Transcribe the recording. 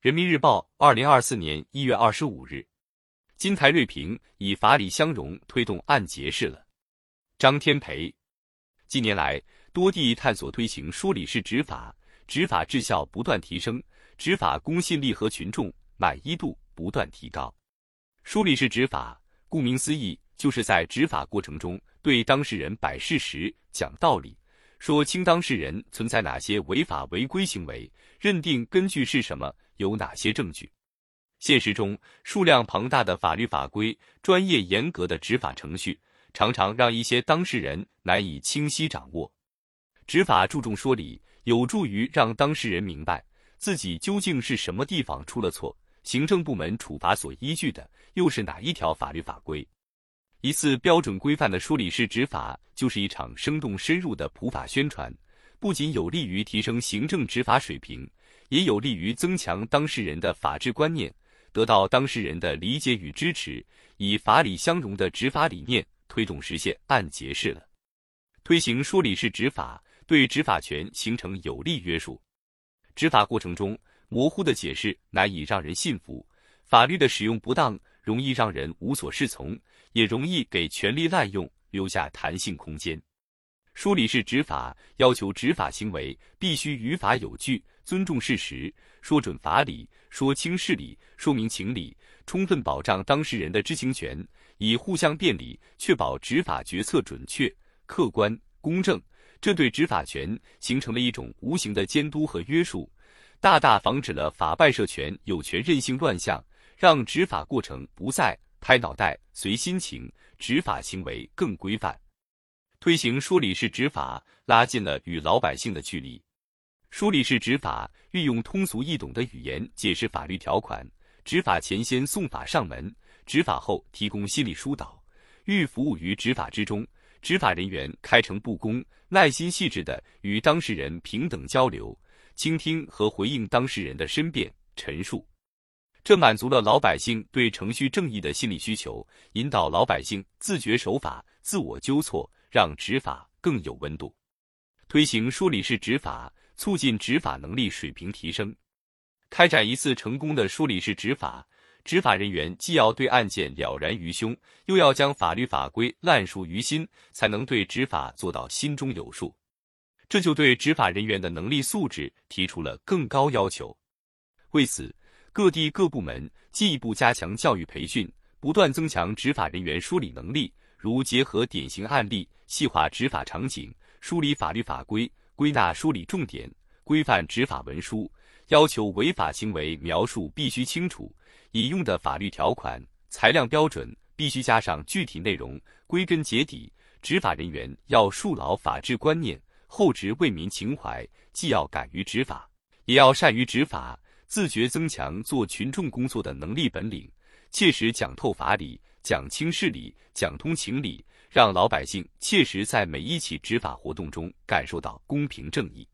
人民日报，二零二四年一月二十五日，金台瑞平以法理相容推动案结释了。张天培，近年来多地探索推行梳理式执法，执法质效不断提升，执法公信力和群众满意度不断提高。梳理式执法，顾名思义，就是在执法过程中对当事人摆事实、讲道理。说清当事人存在哪些违法违规行为，认定根据是什么，有哪些证据。现实中，数量庞大的法律法规、专业严格的执法程序，常常让一些当事人难以清晰掌握。执法注重说理，有助于让当事人明白自己究竟是什么地方出了错，行政部门处罚所依据的又是哪一条法律法规。一次标准规范的梳理式执法，就是一场生动深入的普法宣传，不仅有利于提升行政执法水平，也有利于增强当事人的法治观念，得到当事人的理解与支持，以法理相容的执法理念推动实现案结式了。推行说理式执法，对执法权形成有力约束。执法过程中，模糊的解释难以让人信服，法律的使用不当，容易让人无所适从。也容易给权力滥用留下弹性空间。梳理式执法要求执法行为必须于法有据，尊重事实，说准法理，说清事理，说明情理，充分保障当事人的知情权，以互相便利，确保执法决策准确、客观、公正。这对执法权形成了一种无形的监督和约束，大大防止了法办涉权、有权任性乱象，让执法过程不再。拍脑袋随心情，执法行为更规范。推行说理式执法，拉近了与老百姓的距离。梳理式执法运用通俗易懂的语言解释法律条款，执法前先送法上门，执法后提供心理疏导，欲服务于执法之中。执法人员开诚布公、耐心细致地与当事人平等交流，倾听和回应当事人的申辩陈述。这满足了老百姓对程序正义的心理需求，引导老百姓自觉守法、自我纠错，让执法更有温度。推行梳理式执法，促进执法能力水平提升。开展一次成功的梳理式执法，执法人员既要对案件了然于胸，又要将法律法规烂熟于心，才能对执法做到心中有数。这就对执法人员的能力素质提出了更高要求。为此，各地各部门进一步加强教育培训，不断增强执法人员梳理能力，如结合典型案例，细化执法场景，梳理法律法规，归纳梳理重点，规范执法文书，要求违法行为描述必须清楚，引用的法律条款、裁量标准必须加上具体内容。归根结底，执法人员要树牢法治观念，厚植为民情怀，既要敢于执法，也要善于执法。自觉增强做群众工作的能力本领，切实讲透法理、讲清事理、讲通情理，让老百姓切实在每一起执法活动中感受到公平正义。